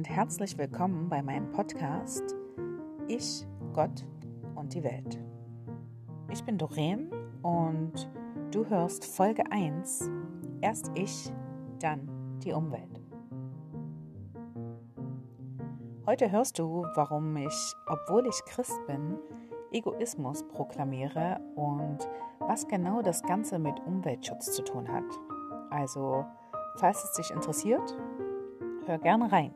und herzlich willkommen bei meinem Podcast Ich, Gott und die Welt. Ich bin Doreen und du hörst Folge 1, erst ich, dann die Umwelt. Heute hörst du, warum ich, obwohl ich Christ bin, Egoismus proklamiere und was genau das Ganze mit Umweltschutz zu tun hat. Also, falls es dich interessiert, Hör gerne rein.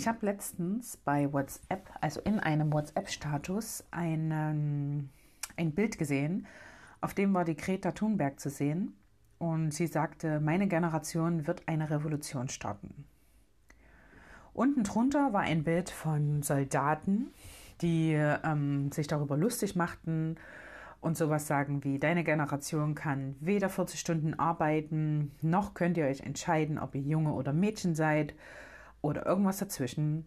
Ich habe letztens bei WhatsApp, also in einem WhatsApp-Status, ein Bild gesehen, auf dem war die Greta Thunberg zu sehen. Und sie sagte, meine Generation wird eine Revolution starten. Unten drunter war ein Bild von Soldaten, die ähm, sich darüber lustig machten, und sowas sagen wie, deine Generation kann weder 40 Stunden arbeiten, noch könnt ihr euch entscheiden, ob ihr Junge oder Mädchen seid oder irgendwas dazwischen.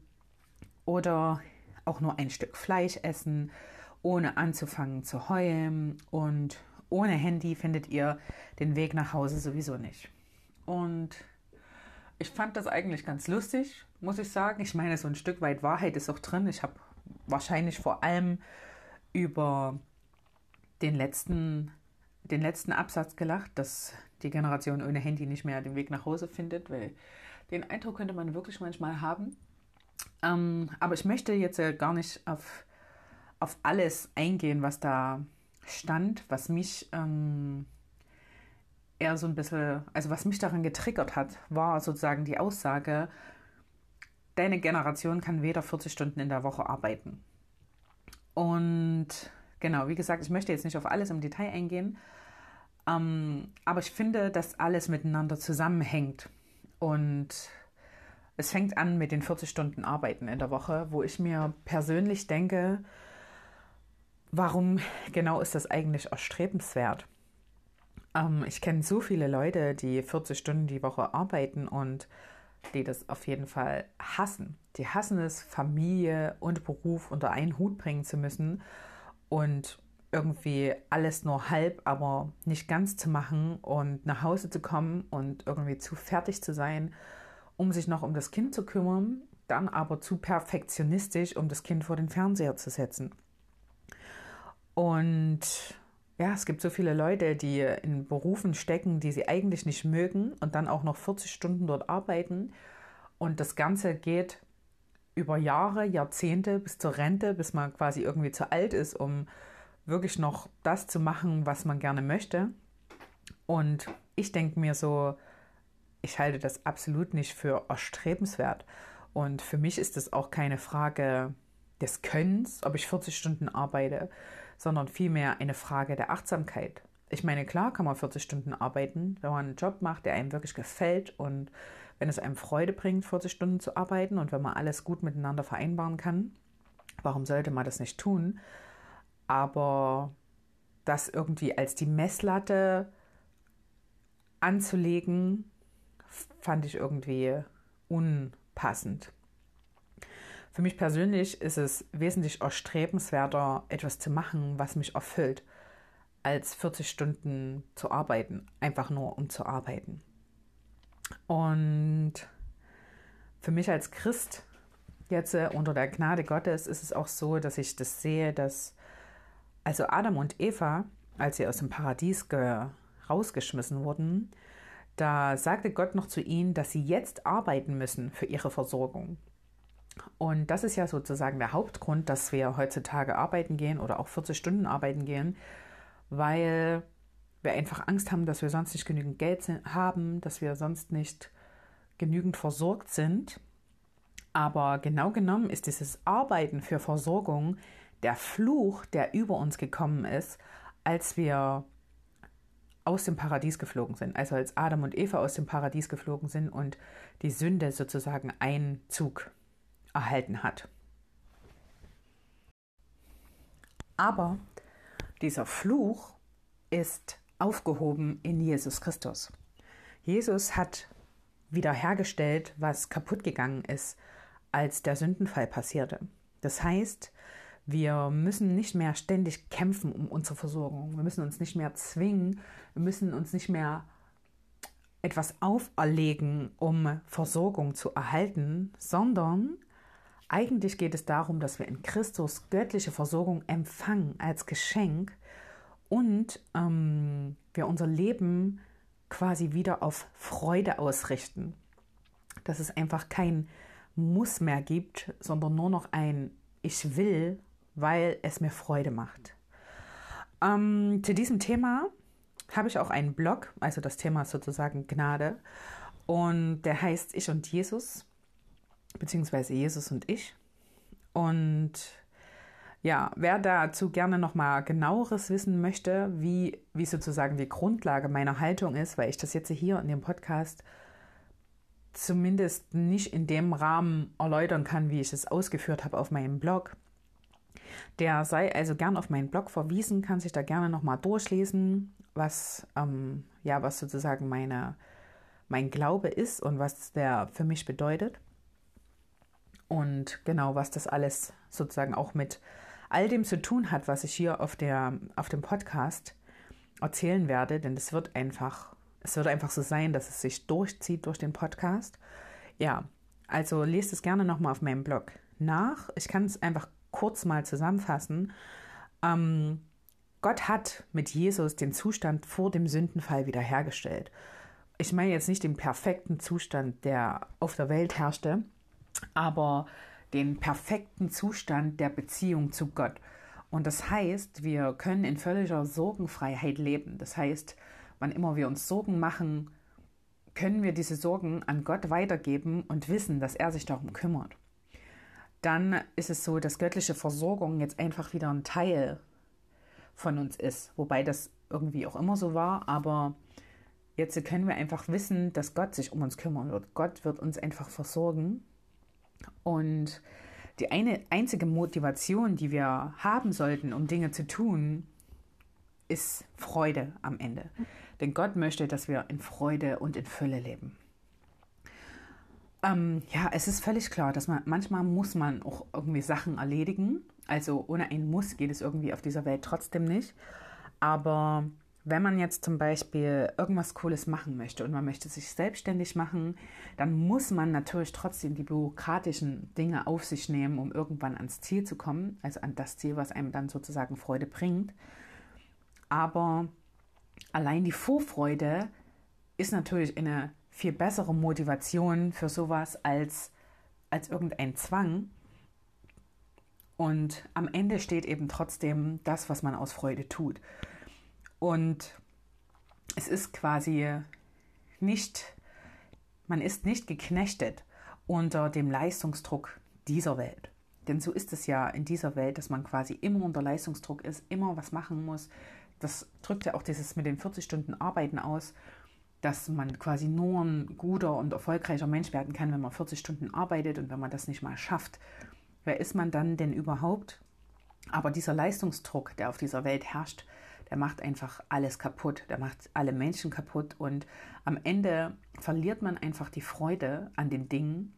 Oder auch nur ein Stück Fleisch essen, ohne anzufangen zu heulen. Und ohne Handy findet ihr den Weg nach Hause sowieso nicht. Und ich fand das eigentlich ganz lustig, muss ich sagen. Ich meine, so ein Stück weit Wahrheit ist auch drin. Ich habe wahrscheinlich vor allem über den letzten, den letzten Absatz gelacht, dass die Generation ohne Handy nicht mehr den Weg nach Hause findet, weil den Eindruck könnte man wirklich manchmal haben. Ähm, aber ich möchte jetzt ja gar nicht auf, auf alles eingehen, was da stand, was mich ähm, eher so ein bisschen, also was mich daran getriggert hat, war sozusagen die Aussage, deine Generation kann weder 40 Stunden in der Woche arbeiten. Und Genau, wie gesagt, ich möchte jetzt nicht auf alles im Detail eingehen, ähm, aber ich finde, dass alles miteinander zusammenhängt. Und es fängt an mit den 40 Stunden Arbeiten in der Woche, wo ich mir persönlich denke, warum genau ist das eigentlich erstrebenswert? Ähm, ich kenne so viele Leute, die 40 Stunden die Woche arbeiten und die das auf jeden Fall hassen. Die hassen es, Familie und Beruf unter einen Hut bringen zu müssen und irgendwie alles nur halb, aber nicht ganz zu machen und nach Hause zu kommen und irgendwie zu fertig zu sein, um sich noch um das Kind zu kümmern, dann aber zu perfektionistisch, um das Kind vor den Fernseher zu setzen. Und ja, es gibt so viele Leute, die in Berufen stecken, die sie eigentlich nicht mögen und dann auch noch 40 Stunden dort arbeiten. Und das Ganze geht über Jahre, Jahrzehnte bis zur Rente, bis man quasi irgendwie zu alt ist, um wirklich noch das zu machen, was man gerne möchte. Und ich denke mir so, ich halte das absolut nicht für erstrebenswert. Und für mich ist es auch keine Frage des Könnens, ob ich 40 Stunden arbeite, sondern vielmehr eine Frage der Achtsamkeit. Ich meine, klar kann man 40 Stunden arbeiten, wenn man einen Job macht, der einem wirklich gefällt und wenn es einem Freude bringt, 40 Stunden zu arbeiten und wenn man alles gut miteinander vereinbaren kann, warum sollte man das nicht tun? Aber das irgendwie als die Messlatte anzulegen, fand ich irgendwie unpassend. Für mich persönlich ist es wesentlich erstrebenswerter, etwas zu machen, was mich erfüllt, als 40 Stunden zu arbeiten, einfach nur um zu arbeiten. Und für mich als Christ jetzt äh, unter der Gnade Gottes ist es auch so, dass ich das sehe, dass also Adam und Eva, als sie aus dem Paradies rausgeschmissen wurden, da sagte Gott noch zu ihnen, dass sie jetzt arbeiten müssen für ihre Versorgung. Und das ist ja sozusagen der Hauptgrund, dass wir heutzutage arbeiten gehen oder auch 40 Stunden arbeiten gehen, weil wir einfach Angst haben, dass wir sonst nicht genügend Geld haben, dass wir sonst nicht genügend versorgt sind. Aber genau genommen ist dieses Arbeiten für Versorgung der Fluch, der über uns gekommen ist, als wir aus dem Paradies geflogen sind, also als Adam und Eva aus dem Paradies geflogen sind und die Sünde sozusagen Einzug erhalten hat. Aber dieser Fluch ist aufgehoben in Jesus Christus. Jesus hat wiederhergestellt, was kaputt gegangen ist, als der Sündenfall passierte. Das heißt, Wir müssen nicht mehr ständig kämpfen um unsere Versorgung. Wir müssen uns nicht mehr zwingen. Wir müssen uns nicht mehr etwas auferlegen, um Versorgung zu erhalten, sondern eigentlich geht es darum, dass wir in Christus göttliche Versorgung empfangen als Geschenk und ähm, wir unser Leben quasi wieder auf Freude ausrichten. Dass es einfach kein Muss mehr gibt, sondern nur noch ein Ich will, weil es mir Freude macht. Ähm, zu diesem Thema habe ich auch einen Blog, also das Thema ist sozusagen Gnade. Und der heißt Ich und Jesus, beziehungsweise Jesus und ich. Und ja, wer dazu gerne nochmal genaueres wissen möchte, wie, wie sozusagen die Grundlage meiner Haltung ist, weil ich das jetzt hier in dem Podcast zumindest nicht in dem Rahmen erläutern kann, wie ich es ausgeführt habe auf meinem Blog. Der sei also gern auf meinen Blog verwiesen, kann sich da gerne nochmal durchlesen, was, ähm, ja, was sozusagen meine, mein Glaube ist und was der für mich bedeutet. Und genau, was das alles sozusagen auch mit all dem zu tun hat, was ich hier auf, der, auf dem Podcast erzählen werde, denn es wird einfach, es wird einfach so sein, dass es sich durchzieht durch den Podcast. Ja, also lest es gerne nochmal auf meinem Blog nach. Ich kann es einfach kurz mal zusammenfassen. Ähm, Gott hat mit Jesus den Zustand vor dem Sündenfall wiederhergestellt. Ich meine jetzt nicht den perfekten Zustand, der auf der Welt herrschte, aber den perfekten Zustand der Beziehung zu Gott. Und das heißt, wir können in völliger Sorgenfreiheit leben. Das heißt, wann immer wir uns Sorgen machen, können wir diese Sorgen an Gott weitergeben und wissen, dass er sich darum kümmert. Dann ist es so, dass göttliche Versorgung jetzt einfach wieder ein Teil von uns ist. Wobei das irgendwie auch immer so war, aber jetzt können wir einfach wissen, dass Gott sich um uns kümmern wird. Gott wird uns einfach versorgen. Und die eine einzige Motivation, die wir haben sollten, um Dinge zu tun, ist Freude am Ende. Denn Gott möchte, dass wir in Freude und in Fülle leben. Ähm, ja, es ist völlig klar, dass man manchmal muss man auch irgendwie Sachen erledigen. Also ohne ein Muss geht es irgendwie auf dieser Welt trotzdem nicht. Aber wenn man jetzt zum Beispiel irgendwas Cooles machen möchte und man möchte sich selbstständig machen, dann muss man natürlich trotzdem die bürokratischen Dinge auf sich nehmen, um irgendwann ans Ziel zu kommen, also an das Ziel, was einem dann sozusagen Freude bringt. Aber allein die Vorfreude ist natürlich eine viel bessere Motivation für sowas als, als irgendein Zwang. Und am Ende steht eben trotzdem das, was man aus Freude tut. Und es ist quasi nicht, man ist nicht geknechtet unter dem Leistungsdruck dieser Welt. Denn so ist es ja in dieser Welt, dass man quasi immer unter Leistungsdruck ist, immer was machen muss. Das drückt ja auch dieses mit den 40 Stunden Arbeiten aus dass man quasi nur ein guter und erfolgreicher Mensch werden kann, wenn man 40 Stunden arbeitet und wenn man das nicht mal schafft. Wer ist man dann denn überhaupt? Aber dieser Leistungsdruck, der auf dieser Welt herrscht, der macht einfach alles kaputt, der macht alle Menschen kaputt. Und am Ende verliert man einfach die Freude an den Dingen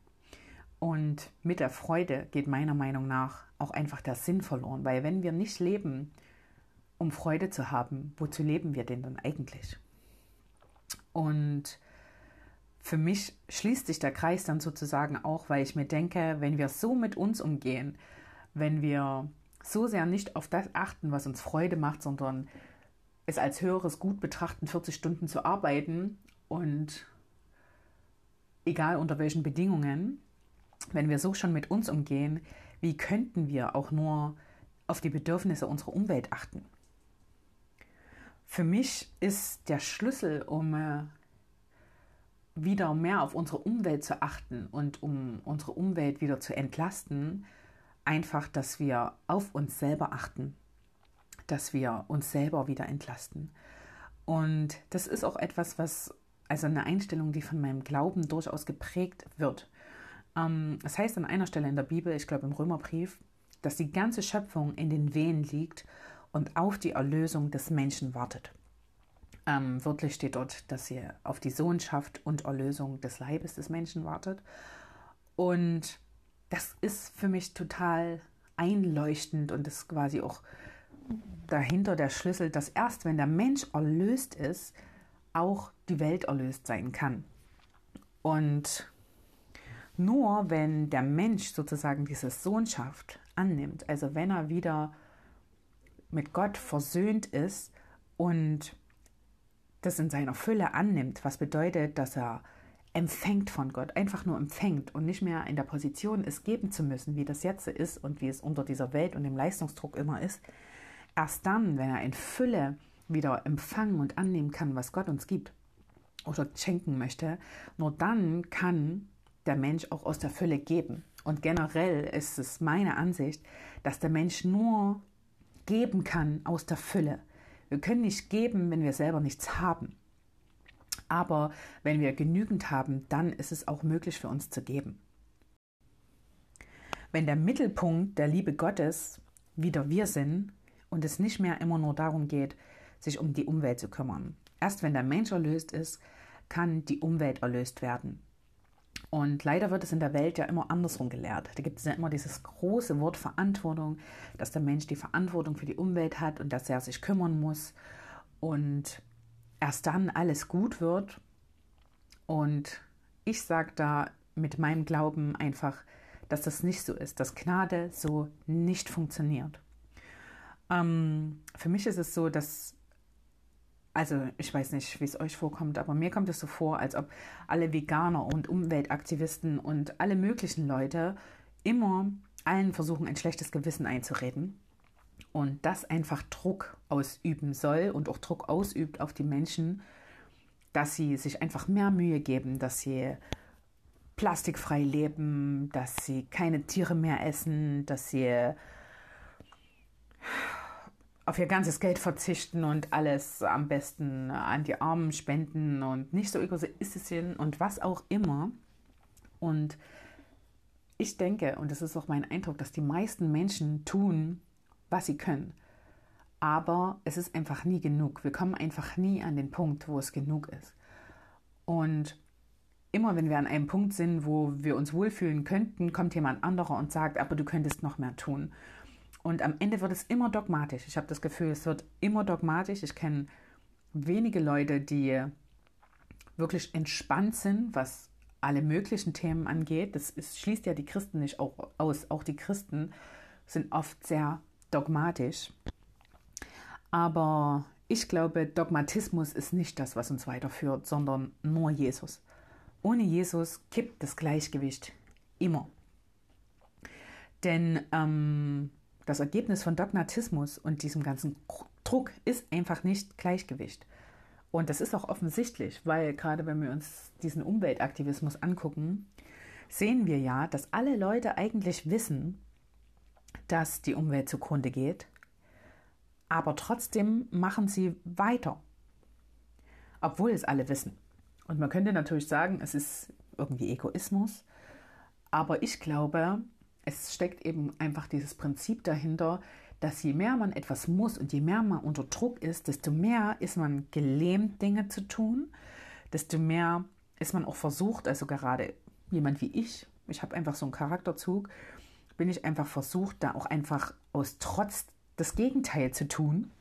und mit der Freude geht meiner Meinung nach auch einfach der Sinn verloren, weil wenn wir nicht leben, um Freude zu haben, wozu leben wir denn dann eigentlich? Und für mich schließt sich der Kreis dann sozusagen auch, weil ich mir denke, wenn wir so mit uns umgehen, wenn wir so sehr nicht auf das achten, was uns Freude macht, sondern es als höheres Gut betrachten, 40 Stunden zu arbeiten und egal unter welchen Bedingungen, wenn wir so schon mit uns umgehen, wie könnten wir auch nur auf die Bedürfnisse unserer Umwelt achten? Für mich ist der Schlüssel, um äh, wieder mehr auf unsere Umwelt zu achten und um unsere Umwelt wieder zu entlasten, einfach, dass wir auf uns selber achten, dass wir uns selber wieder entlasten. Und das ist auch etwas, was, also eine Einstellung, die von meinem Glauben durchaus geprägt wird. Ähm, es heißt an einer Stelle in der Bibel, ich glaube im Römerbrief, dass die ganze Schöpfung in den Wehen liegt und auf die Erlösung des Menschen wartet. Ähm, wörtlich steht dort, dass sie auf die Sohnschaft und Erlösung des Leibes des Menschen wartet. Und das ist für mich total einleuchtend und ist quasi auch dahinter der Schlüssel, dass erst wenn der Mensch erlöst ist, auch die Welt erlöst sein kann. Und nur wenn der Mensch sozusagen diese Sohnschaft annimmt, also wenn er wieder mit Gott versöhnt ist und das in seiner Fülle annimmt, was bedeutet, dass er empfängt von Gott, einfach nur empfängt und nicht mehr in der Position ist, geben zu müssen, wie das jetzt ist und wie es unter dieser Welt und dem Leistungsdruck immer ist. Erst dann, wenn er in Fülle wieder empfangen und annehmen kann, was Gott uns gibt oder schenken möchte, nur dann kann der Mensch auch aus der Fülle geben. Und generell ist es meine Ansicht, dass der Mensch nur geben kann aus der Fülle. Wir können nicht geben, wenn wir selber nichts haben. Aber wenn wir genügend haben, dann ist es auch möglich für uns zu geben. Wenn der Mittelpunkt der Liebe Gottes wieder wir sind und es nicht mehr immer nur darum geht, sich um die Umwelt zu kümmern. Erst wenn der Mensch erlöst ist, kann die Umwelt erlöst werden. Und leider wird es in der Welt ja immer andersrum gelehrt. Da gibt es ja immer dieses große Wort Verantwortung, dass der Mensch die Verantwortung für die Umwelt hat und dass er sich kümmern muss. Und erst dann alles gut wird. Und ich sage da mit meinem Glauben einfach, dass das nicht so ist, dass Gnade so nicht funktioniert. Ähm, für mich ist es so, dass, also ich weiß nicht, wie es euch vorkommt, aber mir kommt es so vor, als ob alle Veganer und Umweltaktivisten und alle möglichen Leute immer allen versuchen, ein schlechtes Gewissen einzureden und das einfach Druck ausüben soll und auch Druck ausübt auf die Menschen, dass sie sich einfach mehr Mühe geben, dass sie plastikfrei leben, dass sie keine Tiere mehr essen, dass sie auf ihr ganzes Geld verzichten und alles am besten an die Armen spenden und nicht so egoistisch sind und was auch immer. Und ich denke, und das ist auch mein Eindruck, dass die meisten Menschen tun, was sie können. Aber es ist einfach nie genug. Wir kommen einfach nie an den Punkt, wo es genug ist. Und immer wenn wir an einem Punkt sind, wo wir uns wohlfühlen könnten, kommt jemand anderer und sagt, aber du könntest noch mehr tun. Und am Ende wird es immer dogmatisch. Ich habe das Gefühl, es wird immer dogmatisch. Ich kenne wenige Leute, die wirklich entspannt sind, was alle möglichen Themen angeht. Das ist, schließt ja die Christen nicht auch aus. Auch die Christen sind oft sehr dogmatisch. Aber ich glaube, Dogmatismus ist nicht das, was uns weiterführt, sondern nur Jesus. Ohne Jesus kippt das Gleichgewicht immer. Denn ähm, das Ergebnis von Dogmatismus und diesem ganzen Druck ist einfach nicht Gleichgewicht. Und das ist auch offensichtlich, weil gerade wenn wir uns diesen Umweltaktivismus angucken, sehen wir ja, dass alle Leute eigentlich wissen, dass die Umwelt zugrunde geht, aber trotzdem machen sie weiter, obwohl es alle wissen. Und man könnte natürlich sagen, es ist irgendwie Egoismus, aber ich glaube, es steckt eben einfach dieses Prinzip dahinter, dass je mehr man etwas muss und je mehr man unter Druck ist, desto mehr ist man gelähmt, Dinge zu tun, desto mehr ist man auch versucht, also gerade jemand wie ich, ich habe einfach so einen Charakterzug, bin ich einfach versucht, da auch einfach aus Trotz das Gegenteil zu tun.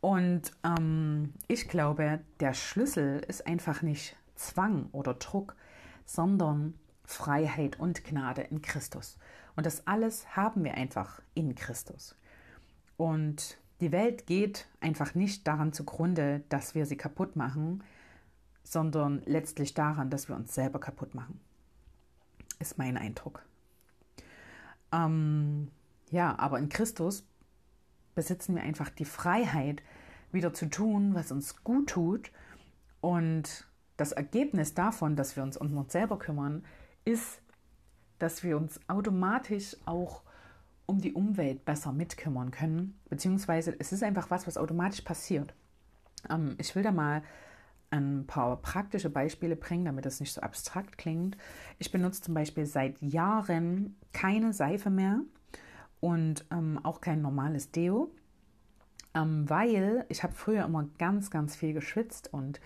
Und ähm, ich glaube, der Schlüssel ist einfach nicht Zwang oder Druck, sondern Freiheit und Gnade in Christus. Und das alles haben wir einfach in Christus. Und die Welt geht einfach nicht daran zugrunde, dass wir sie kaputt machen, sondern letztlich daran, dass wir uns selber kaputt machen. Ist mein Eindruck. Ähm, ja, aber in Christus besitzen wir einfach die Freiheit, wieder zu tun, was uns gut tut. Und das Ergebnis davon, dass wir uns um uns selber kümmern, ist, dass wir uns automatisch auch um die Umwelt besser mitkümmern können. Beziehungsweise es ist einfach was, was automatisch passiert. Ähm, ich will da mal ein paar praktische Beispiele bringen, damit das nicht so abstrakt klingt. Ich benutze zum Beispiel seit Jahren keine Seife mehr und ähm, auch kein normales Deo, ähm, weil ich habe früher immer ganz, ganz viel geschwitzt und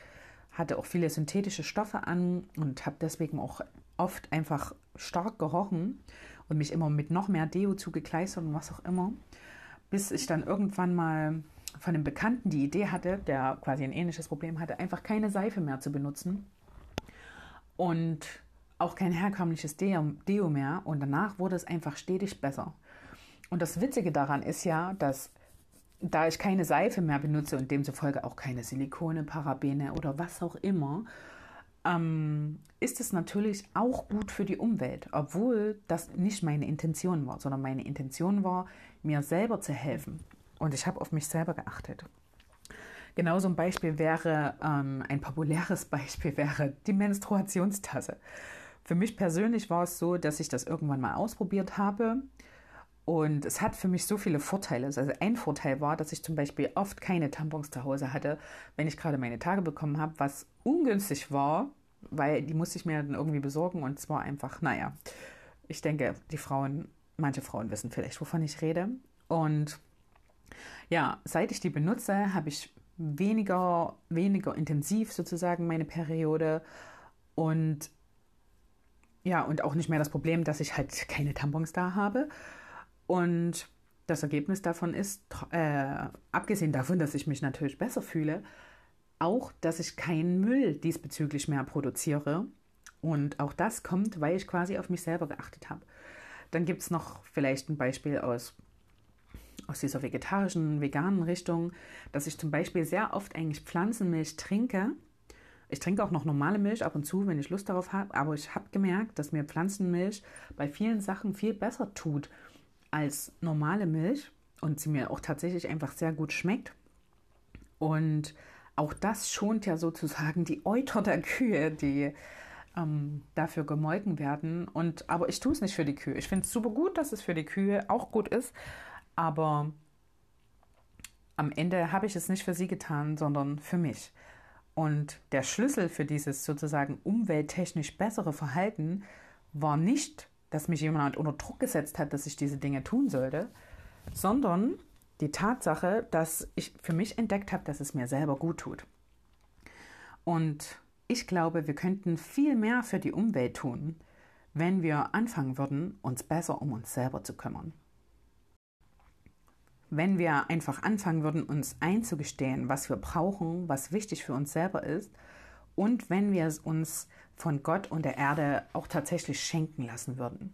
hatte auch viele synthetische Stoffe an und habe deswegen auch oft einfach stark gerochen. und mich immer mit noch mehr Deo zugekleistert und was auch immer, bis ich dann irgendwann mal von einem Bekannten die Idee hatte, der quasi ein ähnliches Problem hatte, einfach keine Seife mehr zu benutzen und auch kein herkömmliches Deo mehr und danach wurde es einfach stetig besser. Und das Witzige daran ist ja, dass da ich keine Seife mehr benutze und demzufolge auch keine Silikone, Parabene oder was auch immer, ähm, ist es natürlich auch gut für die Umwelt, obwohl das nicht meine Intention war, sondern meine Intention war, mir selber zu helfen. Und ich habe auf mich selber geachtet. Genauso ein Beispiel wäre, ähm, ein populäres Beispiel wäre die Menstruationstasse. Für mich persönlich war es so, dass ich das irgendwann mal ausprobiert habe und es hat für mich so viele Vorteile. Also ein Vorteil war, dass ich zum Beispiel oft keine Tampons zu Hause hatte, wenn ich gerade meine Tage bekommen habe, was ungünstig war, weil die musste ich mir dann irgendwie besorgen und zwar einfach, naja, ich denke, die Frauen, manche Frauen wissen vielleicht, wovon ich rede. Und ja, seit ich die benutze, habe ich weniger, weniger intensiv sozusagen meine Periode und ja, und auch nicht mehr das Problem, dass ich halt keine Tampons da habe. Und das Ergebnis davon ist, äh, abgesehen davon, dass ich mich natürlich besser fühle, auch, dass ich keinen Müll diesbezüglich mehr produziere. Und auch das kommt, weil ich quasi auf mich selber geachtet habe. Dann gibt es noch vielleicht ein Beispiel aus, aus dieser vegetarischen, veganen Richtung, dass ich zum Beispiel sehr oft eigentlich Pflanzenmilch trinke. Ich trinke auch noch normale Milch ab und zu, wenn ich Lust darauf habe, aber ich habe gemerkt, dass mir Pflanzenmilch bei vielen Sachen viel besser tut als normale Milch und sie mir auch tatsächlich einfach sehr gut schmeckt. Und auch das schont ja sozusagen die Euter der Kühe, die ähm, dafür gemolken werden. Und, aber ich tue es nicht für die Kühe. Ich finde es super gut, dass es für die Kühe auch gut ist. Aber am Ende habe ich es nicht für sie getan, sondern für mich. Und der Schlüssel für dieses sozusagen umwelttechnisch bessere Verhalten war nicht dass mich jemand unter Druck gesetzt hat, dass ich diese Dinge tun sollte, sondern die Tatsache, dass ich für mich entdeckt habe, dass es mir selber gut tut. Und ich glaube, wir könnten viel mehr für die Umwelt tun, wenn wir anfangen würden, uns besser um uns selber zu kümmern. Wenn wir einfach anfangen würden, uns einzugestehen, was wir brauchen, was wichtig für uns selber ist, und wenn wir es uns von Gott und der Erde auch tatsächlich schenken lassen würden.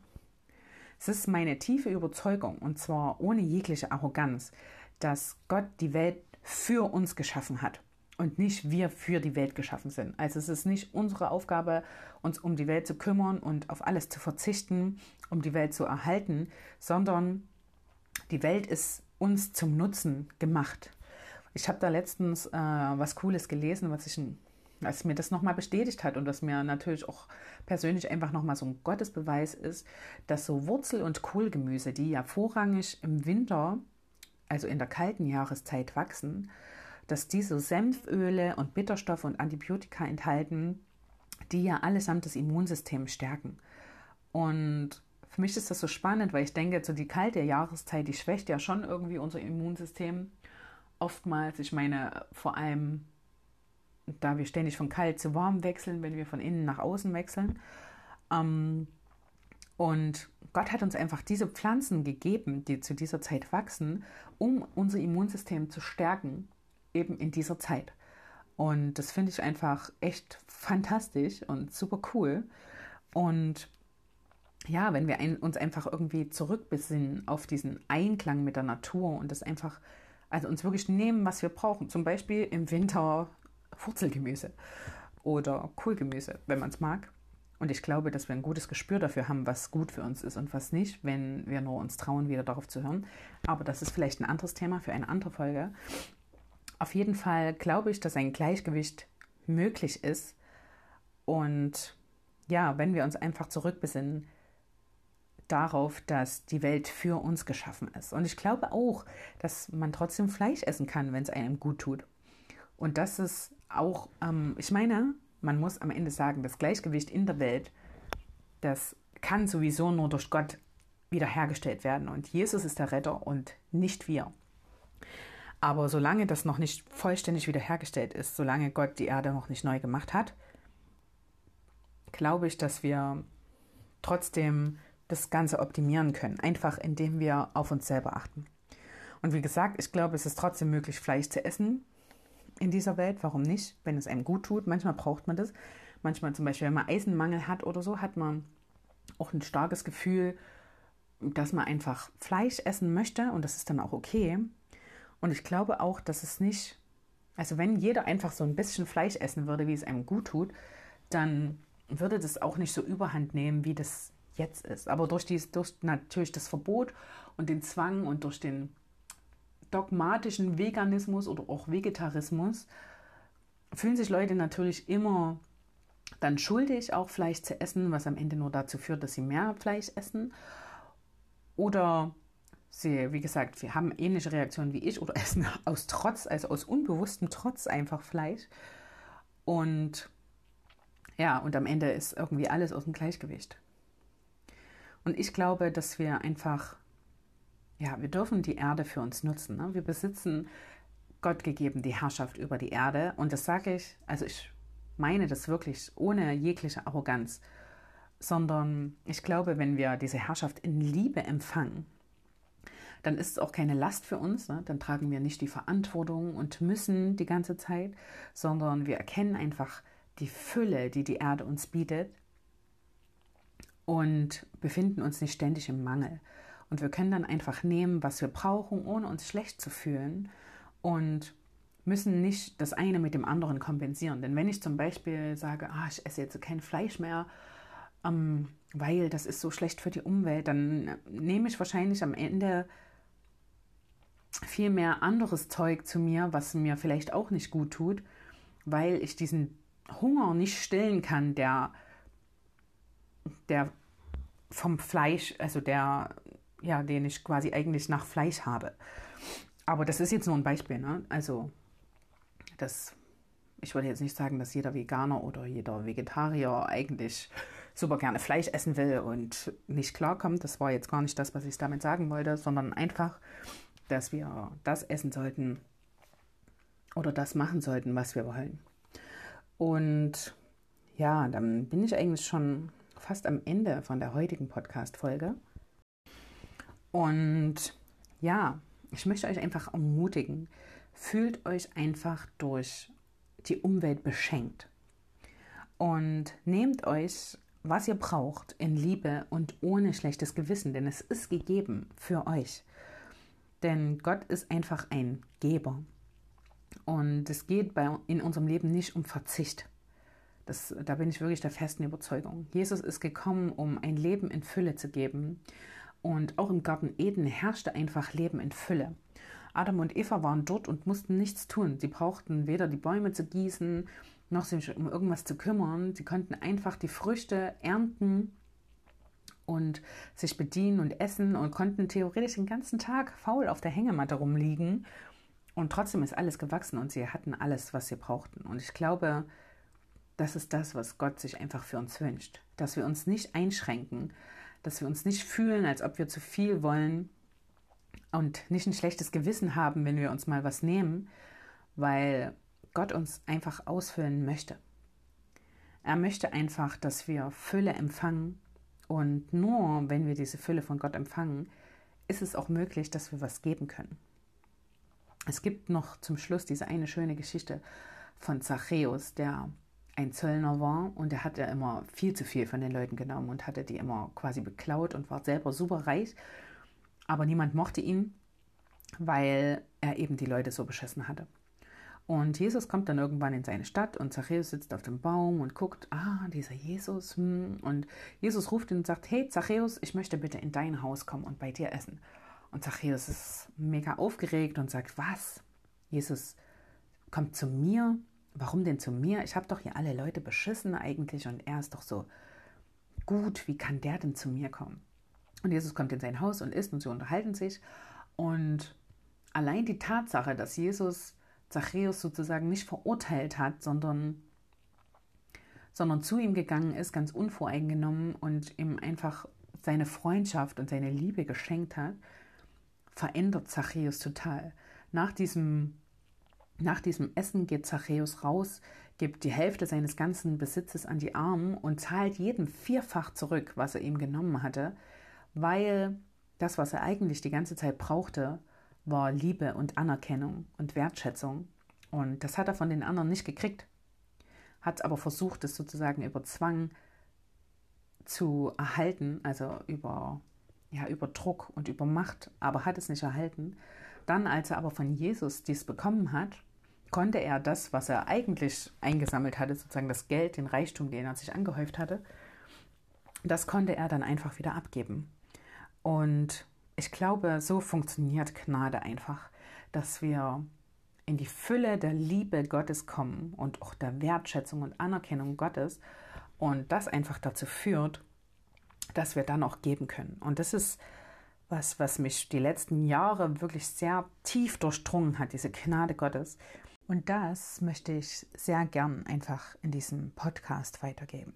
Es ist meine tiefe Überzeugung, und zwar ohne jegliche Arroganz, dass Gott die Welt für uns geschaffen hat und nicht wir für die Welt geschaffen sind. Also es ist nicht unsere Aufgabe, uns um die Welt zu kümmern und auf alles zu verzichten, um die Welt zu erhalten, sondern die Welt ist uns zum Nutzen gemacht. Ich habe da letztens äh, was Cooles gelesen, was ich als mir das nochmal bestätigt hat und was mir natürlich auch persönlich einfach nochmal so ein Gottesbeweis ist, dass so Wurzel- und Kohlgemüse, die ja vorrangig im Winter, also in der kalten Jahreszeit wachsen, dass diese Senföle und Bitterstoffe und Antibiotika enthalten, die ja allesamt das Immunsystem stärken. Und für mich ist das so spannend, weil ich denke, so die kalte Jahreszeit, die schwächt ja schon irgendwie unser Immunsystem. Oftmals, ich meine, vor allem da wir ständig von kalt zu warm wechseln, wenn wir von innen nach außen wechseln. Ähm, und Gott hat uns einfach diese Pflanzen gegeben, die zu dieser Zeit wachsen, um unser Immunsystem zu stärken, eben in dieser Zeit. Und das finde ich einfach echt fantastisch und super cool. Und ja, wenn wir ein, uns einfach irgendwie zurückbesinnen auf diesen Einklang mit der Natur und das einfach, also uns wirklich nehmen, was wir brauchen. Zum Beispiel im Winter Wurzelgemüse oder Kohlgemüse, wenn man es mag. Und ich glaube, dass wir ein gutes Gespür dafür haben, was gut für uns ist und was nicht, wenn wir nur uns trauen, wieder darauf zu hören. Aber das ist vielleicht ein anderes Thema für eine andere Folge. Auf jeden Fall glaube ich, dass ein Gleichgewicht möglich ist. Und ja, wenn wir uns einfach zurückbesinnen darauf, dass die Welt für uns geschaffen ist. Und ich glaube auch, dass man trotzdem Fleisch essen kann, wenn es einem gut tut. Und das ist auch, ähm, ich meine, man muss am Ende sagen, das Gleichgewicht in der Welt, das kann sowieso nur durch Gott wiederhergestellt werden. Und Jesus ist der Retter und nicht wir. Aber solange das noch nicht vollständig wiederhergestellt ist, solange Gott die Erde noch nicht neu gemacht hat, glaube ich, dass wir trotzdem das Ganze optimieren können, einfach indem wir auf uns selber achten. Und wie gesagt, ich glaube, es ist trotzdem möglich, Fleisch zu essen in dieser Welt. Warum nicht, wenn es einem gut tut? Manchmal braucht man das. Manchmal zum Beispiel, wenn man Eisenmangel hat oder so, hat man auch ein starkes Gefühl, dass man einfach Fleisch essen möchte und das ist dann auch okay. Und ich glaube auch, dass es nicht, also wenn jeder einfach so ein bisschen Fleisch essen würde, wie es einem gut tut, dann würde das auch nicht so überhand nehmen, wie das jetzt ist. Aber durch, dies, durch natürlich das Verbot und den Zwang und durch den dogmatischen Veganismus oder auch Vegetarismus fühlen sich Leute natürlich immer dann schuldig, auch Fleisch zu essen, was am Ende nur dazu führt, dass sie mehr Fleisch essen. Oder sie, wie gesagt, wir haben ähnliche Reaktionen wie ich oder essen aus Trotz, also aus unbewusstem Trotz einfach Fleisch. Und ja, und am Ende ist irgendwie alles aus dem Gleichgewicht. Und ich glaube, dass wir einfach, ja, wir dürfen die Erde für uns nutzen. Ne? Wir besitzen Gott gegeben die Herrschaft über die Erde. Und das sage ich, also ich meine das wirklich ohne jegliche Arroganz, sondern ich glaube, wenn wir diese Herrschaft in Liebe empfangen, dann ist es auch keine Last für uns, ne? dann tragen wir nicht die Verantwortung und müssen die ganze Zeit, sondern wir erkennen einfach die Fülle, die die Erde uns bietet und befinden uns nicht ständig im Mangel. Und wir können dann einfach nehmen, was wir brauchen, ohne uns schlecht zu fühlen und müssen nicht das eine mit dem anderen kompensieren. Denn wenn ich zum Beispiel sage, ah, ich esse jetzt kein Fleisch mehr, ähm, weil das ist so schlecht für die Umwelt, dann nehme ich wahrscheinlich am Ende viel mehr anderes Zeug zu mir, was mir vielleicht auch nicht gut tut, weil ich diesen Hunger nicht stillen kann, der, der vom Fleisch, also der, ja, den ich quasi eigentlich nach Fleisch habe. Aber das ist jetzt nur ein Beispiel, ne? Also das, ich würde jetzt nicht sagen, dass jeder Veganer oder jeder Vegetarier eigentlich super gerne Fleisch essen will und nicht klarkommt. Das war jetzt gar nicht das, was ich damit sagen wollte, sondern einfach, dass wir das essen sollten oder das machen sollten, was wir wollen. Und ja, dann bin ich eigentlich schon fast am Ende von der heutigen Podcast-Folge. Und ja, ich möchte euch einfach ermutigen, fühlt euch einfach durch die Umwelt beschenkt und nehmt euch, was ihr braucht, in Liebe und ohne schlechtes Gewissen, denn es ist gegeben für euch. Denn Gott ist einfach ein Geber. Und es geht bei, in unserem Leben nicht um Verzicht. Das, da bin ich wirklich der festen Überzeugung. Jesus ist gekommen, um ein Leben in Fülle zu geben. Und auch im Garten Eden herrschte einfach Leben in Fülle. Adam und Eva waren dort und mussten nichts tun. Sie brauchten weder die Bäume zu gießen, noch sich um irgendwas zu kümmern. Sie konnten einfach die Früchte ernten und sich bedienen und essen und konnten theoretisch den ganzen Tag faul auf der Hängematte rumliegen. Und trotzdem ist alles gewachsen und sie hatten alles, was sie brauchten. Und ich glaube, das ist das, was Gott sich einfach für uns wünscht. Dass wir uns nicht einschränken, dass wir uns nicht fühlen, als ob wir zu viel wollen und nicht ein schlechtes Gewissen haben, wenn wir uns mal was nehmen, weil Gott uns einfach ausfüllen möchte. Er möchte einfach, dass wir Fülle empfangen und nur wenn wir diese Fülle von Gott empfangen, ist es auch möglich, dass wir was geben können. Es gibt noch zum Schluss diese eine schöne Geschichte von Zachäus, der ein Zöllner war und der hat ja immer viel zu viel von den Leuten genommen und hatte die immer quasi beklaut und war selber super reich. Aber niemand mochte ihn, weil er eben die Leute so beschissen hatte. Und Jesus kommt dann irgendwann in seine Stadt und Zachäus sitzt auf dem Baum und guckt, ah, dieser Jesus. Hm. Und Jesus ruft ihn und sagt, hey Zachäus, ich möchte bitte in dein Haus kommen und bei dir essen. Und Zachäus ist mega aufgeregt und sagt, was? Jesus kommt zu mir? Warum denn zu mir? Ich habe doch hier alle Leute beschissen eigentlich und er ist doch so gut. Wie kann der denn zu mir kommen? Und Jesus kommt in sein Haus und isst und sie unterhalten sich. Und allein die Tatsache, dass Jesus Zachäus sozusagen nicht verurteilt hat, sondern, sondern zu ihm gegangen ist, ganz unvoreingenommen und ihm einfach seine Freundschaft und seine Liebe geschenkt hat, verändert Zachäus total. Nach diesem, nach diesem Essen geht Zachäus raus, gibt die Hälfte seines ganzen Besitzes an die Armen und zahlt jedem vierfach zurück, was er ihm genommen hatte. weil das, was er eigentlich die ganze Zeit brauchte, war Liebe und Anerkennung und Wertschätzung. Und das hat er von den anderen nicht gekriegt, hat aber versucht, es sozusagen über Zwang zu erhalten, also über, ja, über Druck und über Macht, aber hat es nicht erhalten. Dann, als er aber von Jesus dies bekommen hat, konnte er das, was er eigentlich eingesammelt hatte, sozusagen das Geld, den Reichtum, den er sich angehäuft hatte, das konnte er dann einfach wieder abgeben. Und ich glaube, so funktioniert Gnade einfach, dass wir in die Fülle der Liebe Gottes kommen und auch der Wertschätzung und Anerkennung Gottes und das einfach dazu führt, dass wir dann auch geben können. Und das ist was, was mich die letzten Jahre wirklich sehr tief durchdrungen hat, diese Gnade Gottes. Und das möchte ich sehr gern einfach in diesem Podcast weitergeben.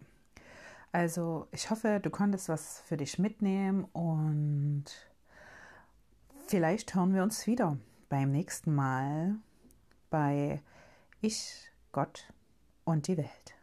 Also ich hoffe, du konntest was für dich mitnehmen und vielleicht hören wir uns wieder beim nächsten Mal bei Ich, Gott und die Welt.